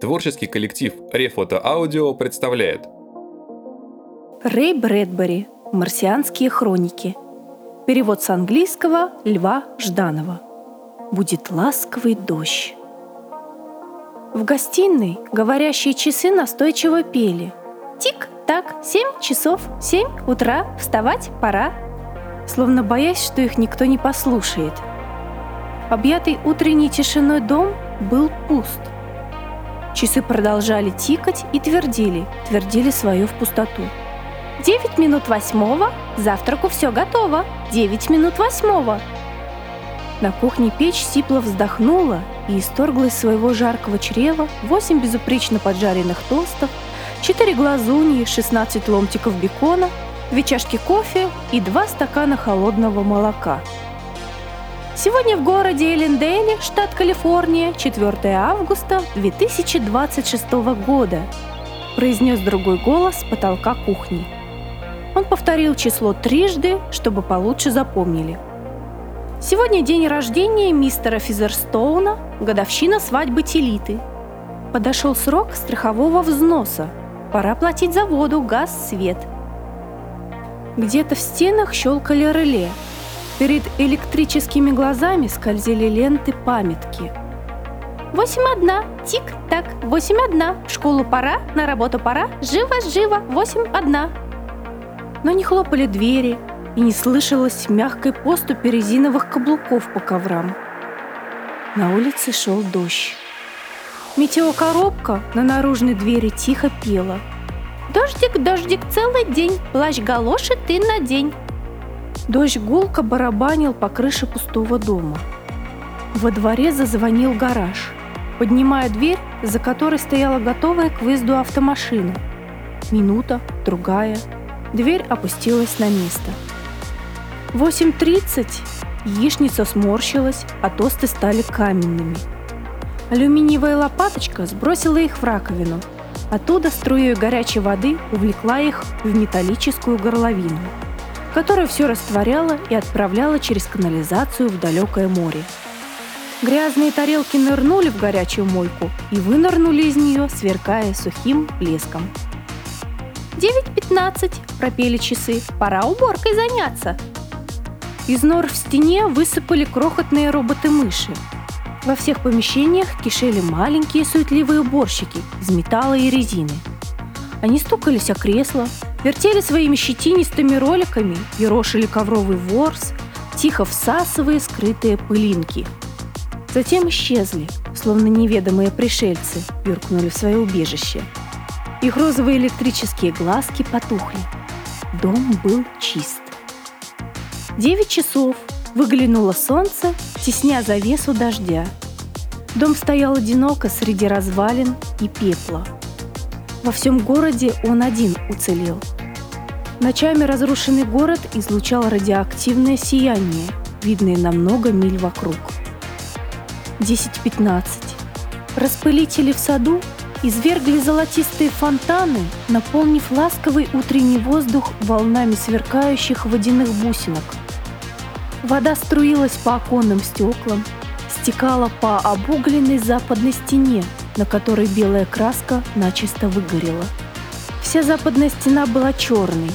Творческий коллектив Рефото Аудио представляет. Рэй Брэдбери «Марсианские хроники» Перевод с английского Льва Жданова. «Будет ласковый дождь» В гостиной говорящие часы настойчиво пели. Тик-так, семь часов, семь утра, вставать пора. Словно боясь, что их никто не послушает. Объятый утренней тишиной дом был пуст – Часы продолжали тикать и твердили, твердили свое в пустоту. «Девять минут восьмого, завтраку все готово! Девять минут восьмого!» На кухне печь сипло вздохнула и исторгла из своего жаркого чрева восемь безупречно поджаренных тостов, четыре глазуньи, шестнадцать ломтиков бекона, две чашки кофе и два стакана холодного молока – Сегодня в городе Эллендейле, штат Калифорния, 4 августа 2026 года, произнес другой голос с потолка кухни. Он повторил число трижды, чтобы получше запомнили. Сегодня день рождения мистера Физерстоуна, годовщина свадьбы Телиты. Подошел срок страхового взноса. Пора платить за воду, газ, свет. Где-то в стенах щелкали реле – Перед электрическими глазами скользили ленты памятки. Восемь одна, тик-так, восемь одна, в школу пора, на работу пора, живо-живо, восемь одна. Но не хлопали двери, и не слышалось мягкой поступи резиновых каблуков по коврам. На улице шел дождь. Метеокоробка на наружной двери тихо пела. «Дождик, дождик, целый день, плащ-галоши ты надень, Дождь гулко барабанил по крыше пустого дома. Во дворе зазвонил гараж, поднимая дверь, за которой стояла готовая к выезду автомашина. Минута, другая. Дверь опустилась на место. 8.30 яичница сморщилась, а тосты стали каменными. Алюминиевая лопаточка сбросила их в раковину. Оттуда струей горячей воды увлекла их в металлическую горловину – которая все растворяла и отправляла через канализацию в далекое море. Грязные тарелки нырнули в горячую мойку и вынырнули из нее, сверкая сухим блеском. «9.15!» – пропели часы. «Пора уборкой заняться!» Из нор в стене высыпали крохотные роботы-мыши. Во всех помещениях кишели маленькие суетливые уборщики из металла и резины. Они стукались о кресло, вертели своими щетинистыми роликами, ерошили ковровый ворс, тихо всасывая скрытые пылинки. Затем исчезли, словно неведомые пришельцы, юркнули в свое убежище. Их розовые электрические глазки потухли. Дом был чист. Девять часов выглянуло солнце, тесня завесу дождя. Дом стоял одиноко среди развалин и пепла. Во всем городе он один уцелел – Ночами разрушенный город излучал радиоактивное сияние, видное на много миль вокруг. 10-15. Распылители в саду извергли золотистые фонтаны, наполнив ласковый утренний воздух волнами сверкающих водяных бусинок. Вода струилась по оконным стеклам, стекала по обугленной западной стене, на которой белая краска начисто выгорела. Вся западная стена была черной,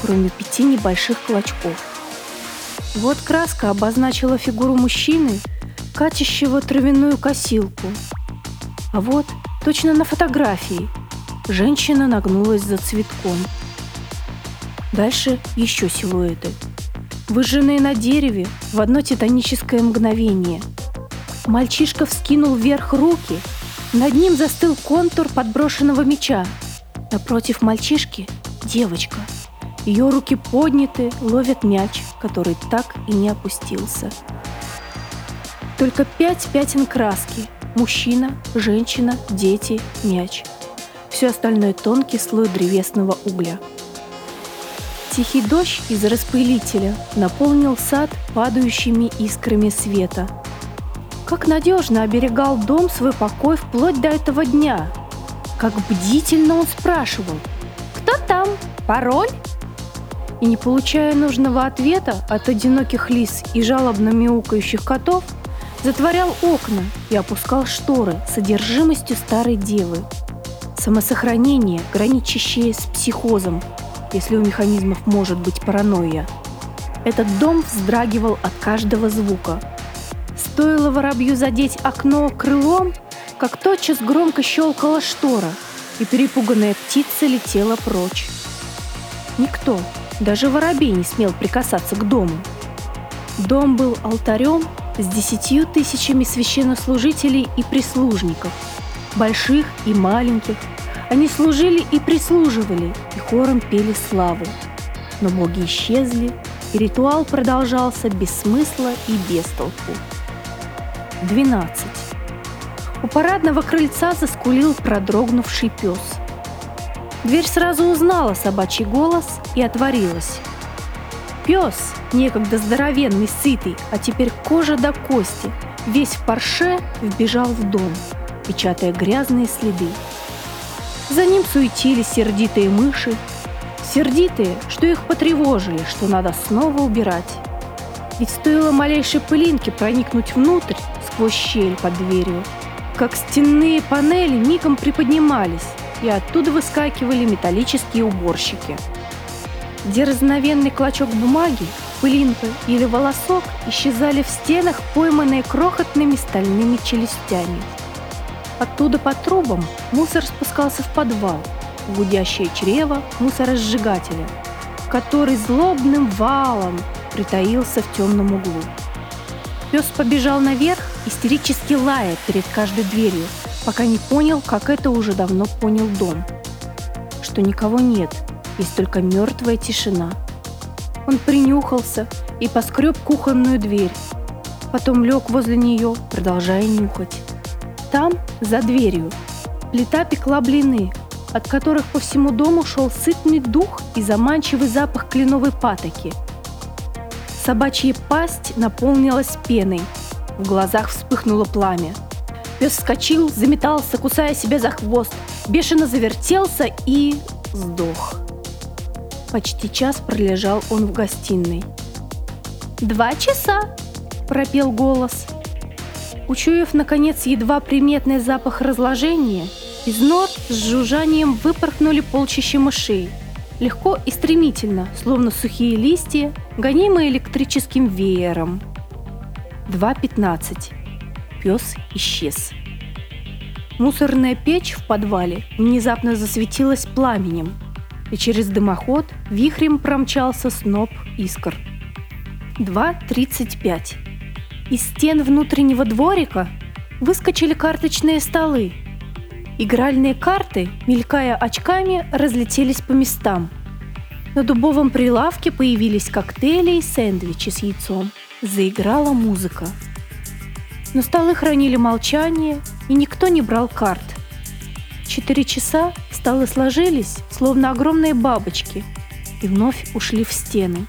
кроме пяти небольших клочков. Вот краска обозначила фигуру мужчины, катящего травяную косилку. А вот, точно на фотографии, женщина нагнулась за цветком. Дальше еще силуэты. Выжженные на дереве в одно титаническое мгновение. Мальчишка вскинул вверх руки. Над ним застыл контур подброшенного меча. Напротив мальчишки – девочка – ее руки подняты, ловят мяч, который так и не опустился. Только пять пятен краски. Мужчина, женщина, дети, мяч. Все остальное тонкий слой древесного угля. Тихий дождь из распылителя наполнил сад падающими искрами света. Как надежно оберегал дом свой покой вплоть до этого дня. Как бдительно он спрашивал «Кто там? Пароль?» и не получая нужного ответа от одиноких лис и жалобно мяукающих котов, затворял окна и опускал шторы содержимостью старой девы. Самосохранение, граничащее с психозом, если у механизмов может быть паранойя. Этот дом вздрагивал от каждого звука. Стоило воробью задеть окно крылом, как тотчас громко щелкала штора, и перепуганная птица летела прочь. Никто, даже воробей не смел прикасаться к дому. Дом был алтарем с десятью тысячами священнослужителей и прислужников, больших и маленьких. Они служили и прислуживали, и хором пели славу. Но боги исчезли, и ритуал продолжался без смысла и без толку. 12. У парадного крыльца заскулил продрогнувший пес. Дверь сразу узнала собачий голос и отворилась. Пес, некогда здоровенный, сытый, а теперь кожа до кости, весь в парше вбежал в дом, печатая грязные следы. За ним суетились сердитые мыши, сердитые, что их потревожили, что надо снова убирать. Ведь стоило малейшей пылинке проникнуть внутрь сквозь щель под дверью, как стенные панели мигом приподнимались, и оттуда выскакивали металлические уборщики – Дерзновенный клочок бумаги, пылинка или волосок исчезали в стенах, пойманные крохотными стальными челюстями. Оттуда по трубам мусор спускался в подвал, гудящее чрево мусоросжигателя, который злобным валом притаился в темном углу. Пес побежал наверх, истерически лая перед каждой дверью, пока не понял, как это уже давно понял дом. Что никого нет – есть только мертвая тишина. Он принюхался и поскреб кухонную дверь. Потом лег возле нее, продолжая нюхать. Там, за дверью, плита пекла блины, от которых по всему дому шел сытный дух и заманчивый запах кленовой патоки. Собачья пасть наполнилась пеной. В глазах вспыхнуло пламя. Пес вскочил, заметался, кусая себя за хвост, бешено завертелся и сдох. Почти час пролежал он в гостиной. «Два часа!» – пропел голос. Учуяв, наконец, едва приметный запах разложения, из нор с жужжанием выпорхнули полчища мышей. Легко и стремительно, словно сухие листья, гонимые электрическим веером. 2.15. Пес исчез. Мусорная печь в подвале внезапно засветилась пламенем – и через дымоход вихрем промчался сноп искр. 2.35. Из стен внутреннего дворика выскочили карточные столы. Игральные карты, мелькая очками, разлетелись по местам. На дубовом прилавке появились коктейли и сэндвичи с яйцом. Заиграла музыка. Но столы хранили молчание, и никто не брал карт. Четыре часа столы сложились, словно огромные бабочки, и вновь ушли в стены.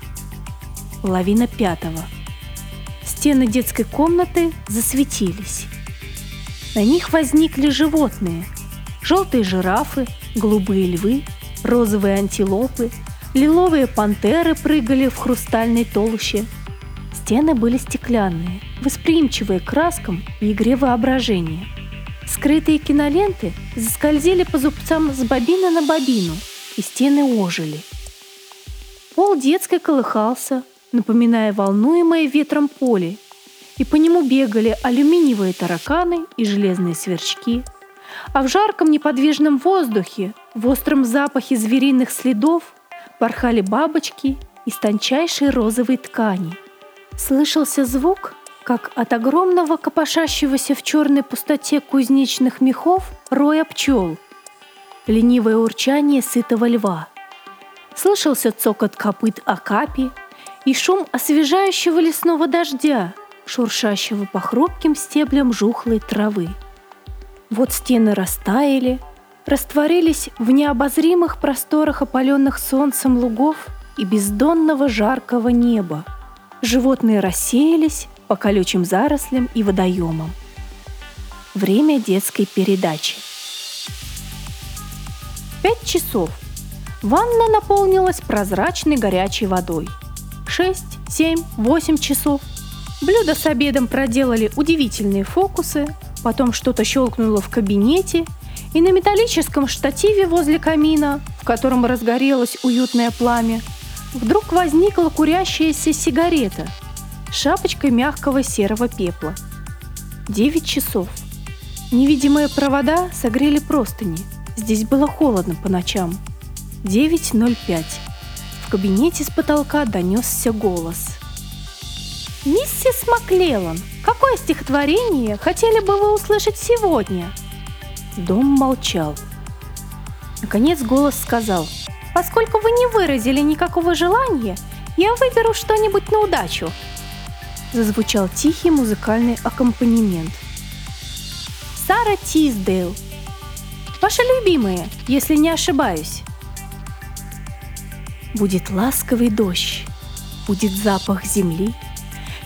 Половина пятого. Стены детской комнаты засветились. На них возникли животные. Желтые жирафы, голубые львы, розовые антилопы, лиловые пантеры прыгали в хрустальной толще. Стены были стеклянные, восприимчивые к краскам и игре воображения – Скрытые киноленты заскользили по зубцам с бобина на бобину, и стены ожили. Пол детской колыхался, напоминая волнуемое ветром поле, и по нему бегали алюминиевые тараканы и железные сверчки, а в жарком неподвижном воздухе, в остром запахе звериных следов порхали бабочки из тончайшей розовой ткани. Слышался звук, как от огромного копошащегося в черной пустоте кузнечных мехов роя пчел. Ленивое урчание сытого льва. Слышался цокот копыт акапи и шум освежающего лесного дождя, шуршащего по хрупким стеблям жухлой травы. Вот стены растаяли, растворились в необозримых просторах опаленных солнцем лугов и бездонного жаркого неба. Животные рассеялись, по колючим зарослям и водоемам. Время детской передачи. Пять часов. Ванна наполнилась прозрачной горячей водой. Шесть, семь, восемь часов. Блюдо с обедом проделали удивительные фокусы, потом что-то щелкнуло в кабинете, и на металлическом штативе возле камина, в котором разгорелось уютное пламя, вдруг возникла курящаяся сигарета шапочкой мягкого серого пепла. Девять часов. Невидимые провода согрели простыни. Здесь было холодно по ночам. 9.05. В кабинете с потолка донесся голос. «Миссис Маклеллан, какое стихотворение хотели бы вы услышать сегодня?» Дом молчал. Наконец голос сказал, «Поскольку вы не выразили никакого желания, я выберу что-нибудь на удачу». Зазвучал тихий музыкальный аккомпанемент. Сара Тиздейл. Ваши любимые, если не ошибаюсь. Будет ласковый дождь, будет запах земли,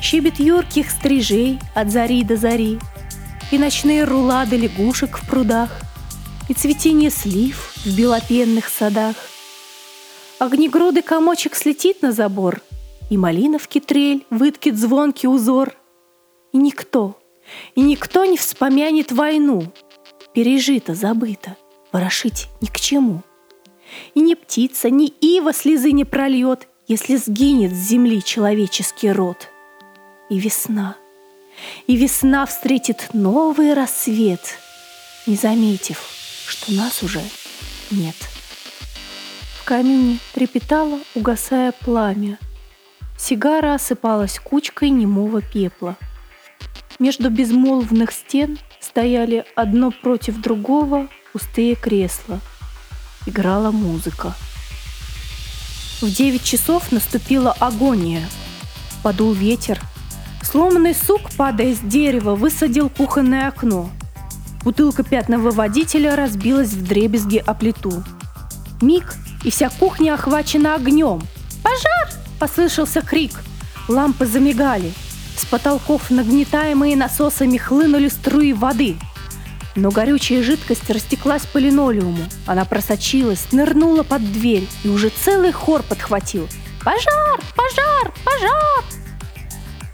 Щебет юрких стрижей от зари до зари, и ночные рулады лягушек в прудах, И цветение слив в белопенных садах. Огнегрудый комочек слетит на забор, И малиновки трель выткит звонкий узор. И никто, и никто не вспомянет войну, Пережито, забыто, ворошить ни к чему. И ни птица, ни ива слезы не прольет, Если сгинет с земли человеческий род. И весна — и весна встретит новый рассвет, не заметив, что нас уже нет. В камине трепетало, угасая пламя. Сигара осыпалась кучкой немого пепла. Между безмолвных стен стояли одно против другого пустые кресла. Играла музыка. В девять часов наступила агония. Подул ветер, Сломанный сук, падая с дерева, высадил кухонное окно. Бутылка пятного водителя разбилась в дребезги о плиту. Миг, и вся кухня охвачена огнем. «Пожар!» – послышался крик. Лампы замигали. С потолков, нагнетаемые насосами, хлынули струи воды. Но горючая жидкость растеклась по линолеуму. Она просочилась, нырнула под дверь, и уже целый хор подхватил. «Пожар! Пожар! Пожар!»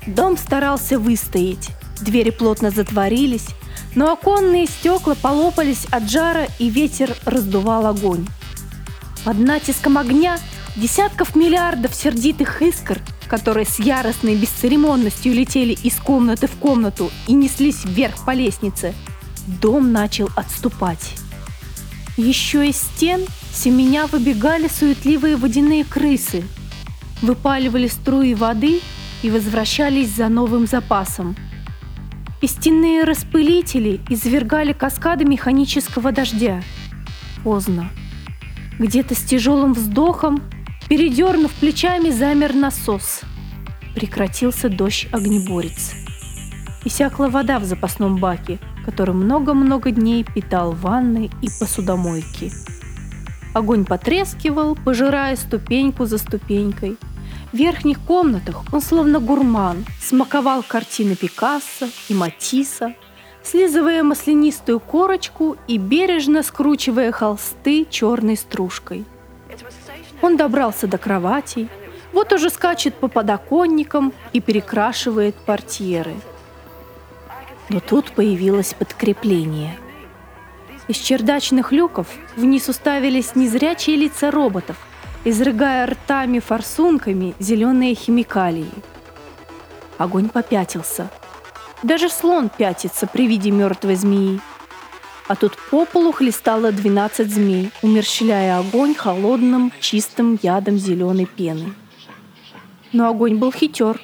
Дом старался выстоять. Двери плотно затворились, но оконные стекла полопались от жара, и ветер раздувал огонь. Под натиском огня десятков миллиардов сердитых искр, которые с яростной бесцеремонностью летели из комнаты в комнату и неслись вверх по лестнице, дом начал отступать. Еще из стен семеня выбегали суетливые водяные крысы, выпаливали струи воды и возвращались за новым запасом. И стенные распылители извергали каскады механического дождя. Поздно. Где-то с тяжелым вздохом, передернув плечами, замер насос. Прекратился дождь-огнеборец. Иссякла вода в запасном баке, который много-много дней питал ванны и посудомойки. Огонь потрескивал, пожирая ступеньку за ступенькой – в верхних комнатах он словно гурман смаковал картины Пикассо и Матисса, слизывая маслянистую корочку и бережно скручивая холсты черной стружкой. Он добрался до кроватей, вот уже скачет по подоконникам и перекрашивает портьеры. Но тут появилось подкрепление. Из чердачных люков вниз уставились незрячие лица роботов – изрыгая ртами-форсунками зеленые химикалии. Огонь попятился. Даже слон пятится при виде мертвой змеи. А тут по полу хлестало 12 змей, умерщвляя огонь холодным, чистым ядом зеленой пены. Но огонь был хитер.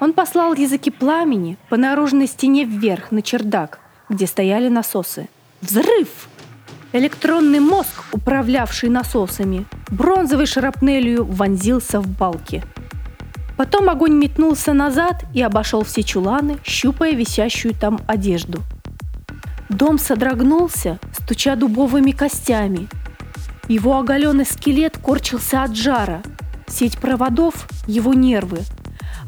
Он послал языки пламени по наружной стене вверх на чердак, где стояли насосы. Взрыв! Электронный мозг, управлявший насосами, бронзовой шарапнелью вонзился в балки. Потом огонь метнулся назад и обошел все чуланы, щупая висящую там одежду. Дом содрогнулся, стуча дубовыми костями. Его оголенный скелет корчился от жара. Сеть проводов, его нервы,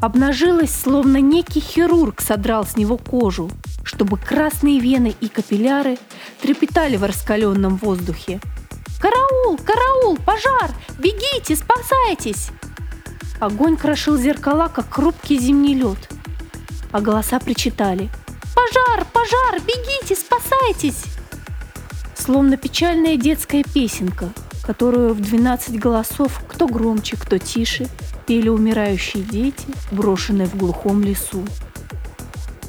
обнажилась, словно некий хирург содрал с него кожу, чтобы красные вены и капилляры трепетали в раскаленном воздухе. «Караул! Караул! Пожар! Бегите! Спасайтесь!» Огонь крошил зеркала, как хрупкий зимний лед. а голоса причитали «Пожар! Пожар! Бегите! Спасайтесь!» Словно печальная детская песенка, которую в 12 голосов, кто громче, кто тише, пели умирающие дети, брошенные в глухом лесу.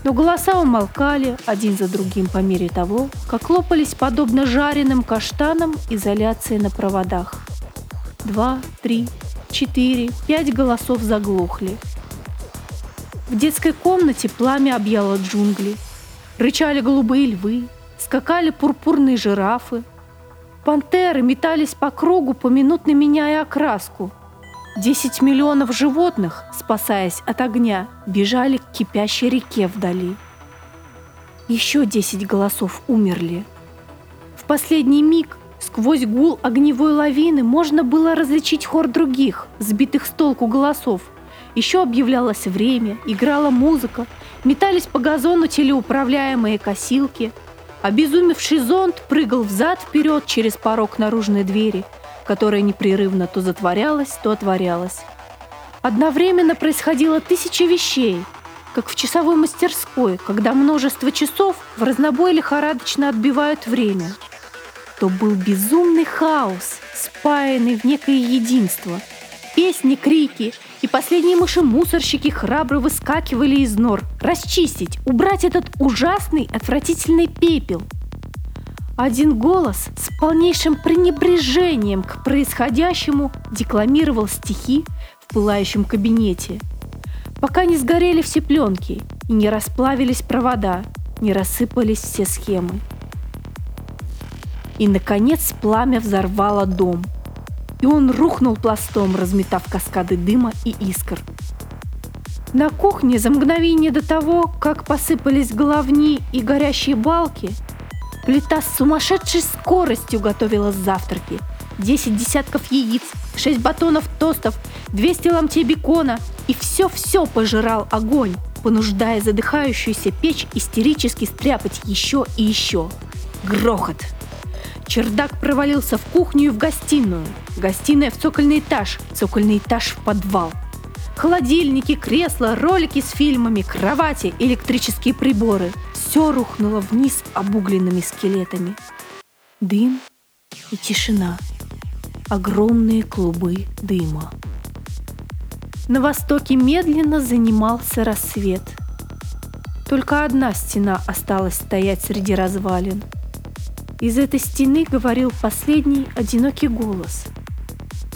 Но голоса умолкали один за другим по мере того, как лопались подобно жареным каштанам изоляции на проводах. Два, три, четыре, пять голосов заглохли. В детской комнате пламя объяло джунгли. Рычали голубые львы, скакали пурпурные жирафы. Пантеры метались по кругу, поминутно меняя окраску – Десять миллионов животных, спасаясь от огня, бежали к кипящей реке вдали. Еще десять голосов умерли. В последний миг сквозь гул огневой лавины можно было различить хор других, сбитых с толку голосов. Еще объявлялось время, играла музыка, метались по газону телеуправляемые косилки. Обезумевший зонт прыгал взад-вперед через порог наружной двери – которая непрерывно то затворялась, то отворялась. Одновременно происходило тысячи вещей, как в часовой мастерской, когда множество часов в разнобой лихорадочно отбивают время. То был безумный хаос, спаянный в некое единство. Песни, крики и последние мыши-мусорщики храбро выскакивали из нор, расчистить, убрать этот ужасный, отвратительный пепел – один голос с полнейшим пренебрежением к происходящему декламировал стихи в пылающем кабинете. Пока не сгорели все пленки и не расплавились провода, не рассыпались все схемы. И, наконец, пламя взорвало дом. И он рухнул пластом, разметав каскады дыма и искр. На кухне за мгновение до того, как посыпались головни и горящие балки – Плита с сумасшедшей скоростью готовила завтраки. 10 десятков яиц, 6 батонов тостов, 200 ломтей бекона. И все-все пожирал огонь, понуждая задыхающуюся печь истерически стряпать еще и еще. Грохот. Чердак провалился в кухню и в гостиную. Гостиная в цокольный этаж, цокольный этаж в подвал. Холодильники, кресла, ролики с фильмами, кровати, электрические приборы – все рухнуло вниз обугленными скелетами. Дым и тишина. Огромные клубы дыма. На востоке медленно занимался рассвет. Только одна стена осталась стоять среди развалин. Из этой стены говорил последний одинокий голос.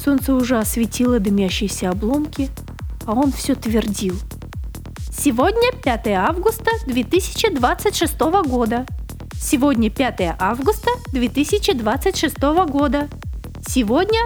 Солнце уже осветило дымящиеся обломки, а он все твердил – Сегодня 5 августа 2026 года. Сегодня 5 августа 2026 года. Сегодня